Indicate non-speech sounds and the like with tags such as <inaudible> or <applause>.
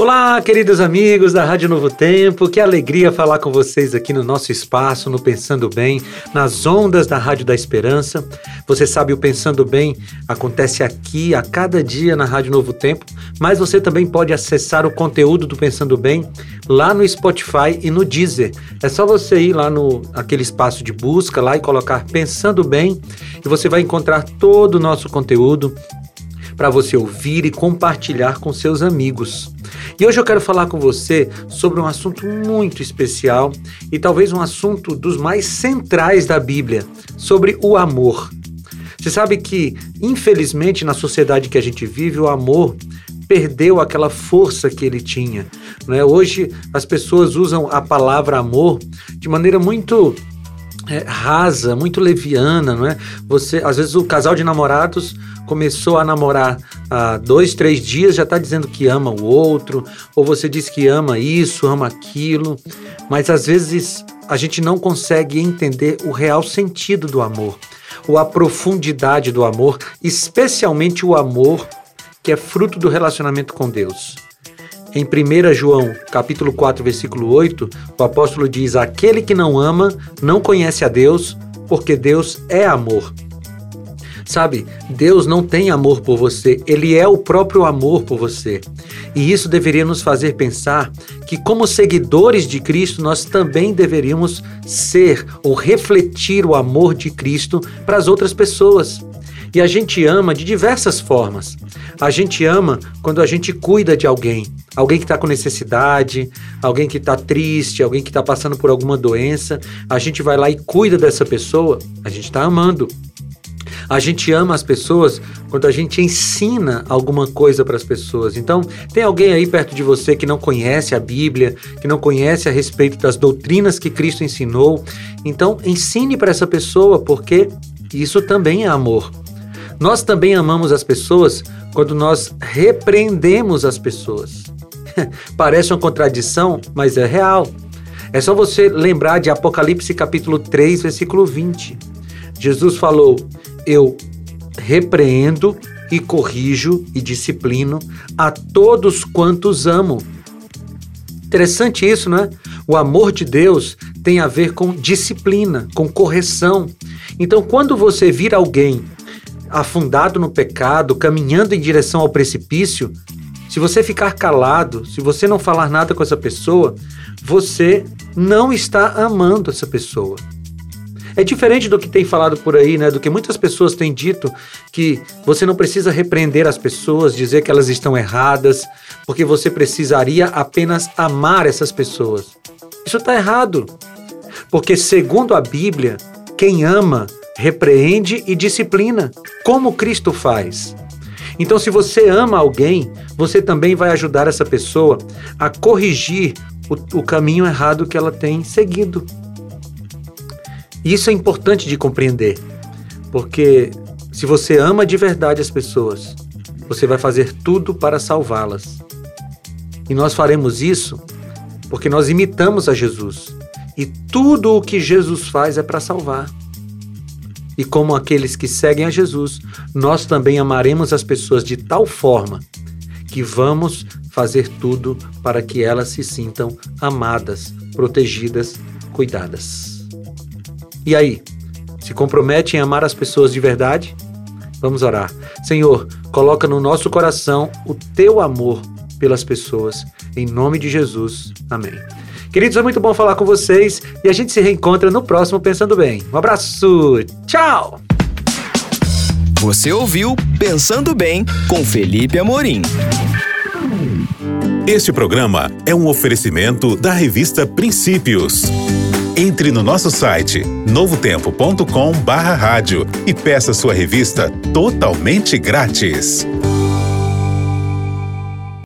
Olá, queridos amigos da Rádio Novo Tempo, que alegria falar com vocês aqui no nosso espaço, no Pensando Bem, nas ondas da Rádio da Esperança. Você sabe, o Pensando Bem acontece aqui a cada dia na Rádio Novo Tempo, mas você também pode acessar o conteúdo do Pensando Bem lá no Spotify e no Deezer. É só você ir lá no aquele espaço de busca lá e colocar Pensando Bem e você vai encontrar todo o nosso conteúdo para você ouvir e compartilhar com seus amigos. E hoje eu quero falar com você sobre um assunto muito especial e talvez um assunto dos mais centrais da Bíblia, sobre o amor. Você sabe que, infelizmente, na sociedade que a gente vive, o amor perdeu aquela força que ele tinha. Né? Hoje as pessoas usam a palavra amor de maneira muito é, rasa, muito leviana, não é? Você, às vezes o casal de namorados começou a namorar há dois, três dias, já está dizendo que ama o outro, ou você diz que ama isso, ama aquilo, mas às vezes a gente não consegue entender o real sentido do amor, ou a profundidade do amor, especialmente o amor que é fruto do relacionamento com Deus. Em 1 João, capítulo 4, versículo 8, o apóstolo diz: "Aquele que não ama não conhece a Deus, porque Deus é amor." Sabe, Deus não tem amor por você, Ele é o próprio amor por você. E isso deveria nos fazer pensar que, como seguidores de Cristo, nós também deveríamos ser ou refletir o amor de Cristo para as outras pessoas. E a gente ama de diversas formas. A gente ama quando a gente cuida de alguém, alguém que está com necessidade, alguém que está triste, alguém que está passando por alguma doença. A gente vai lá e cuida dessa pessoa, a gente está amando. A gente ama as pessoas quando a gente ensina alguma coisa para as pessoas. Então, tem alguém aí perto de você que não conhece a Bíblia, que não conhece a respeito das doutrinas que Cristo ensinou. Então, ensine para essa pessoa, porque isso também é amor. Nós também amamos as pessoas quando nós repreendemos as pessoas. <laughs> Parece uma contradição, mas é real. É só você lembrar de Apocalipse capítulo 3, versículo 20. Jesus falou: eu repreendo e corrijo e disciplino a todos quantos amo. Interessante isso, né? O amor de Deus tem a ver com disciplina, com correção. Então, quando você vir alguém afundado no pecado, caminhando em direção ao precipício, se você ficar calado, se você não falar nada com essa pessoa, você não está amando essa pessoa. É diferente do que tem falado por aí, né? Do que muitas pessoas têm dito que você não precisa repreender as pessoas, dizer que elas estão erradas, porque você precisaria apenas amar essas pessoas. Isso está errado. Porque, segundo a Bíblia, quem ama repreende e disciplina, como Cristo faz. Então, se você ama alguém, você também vai ajudar essa pessoa a corrigir o, o caminho errado que ela tem seguido. E isso é importante de compreender, porque se você ama de verdade as pessoas, você vai fazer tudo para salvá-las. E nós faremos isso porque nós imitamos a Jesus. E tudo o que Jesus faz é para salvar. E como aqueles que seguem a Jesus, nós também amaremos as pessoas de tal forma que vamos fazer tudo para que elas se sintam amadas, protegidas, cuidadas. E aí, se compromete em amar as pessoas de verdade? Vamos orar. Senhor, coloca no nosso coração o teu amor pelas pessoas. Em nome de Jesus. Amém. Queridos, é muito bom falar com vocês e a gente se reencontra no próximo Pensando Bem. Um abraço. Tchau. Você ouviu Pensando Bem com Felipe Amorim. Este programa é um oferecimento da revista Princípios. Entre no nosso site novotempo.com/rádio e peça sua revista totalmente grátis.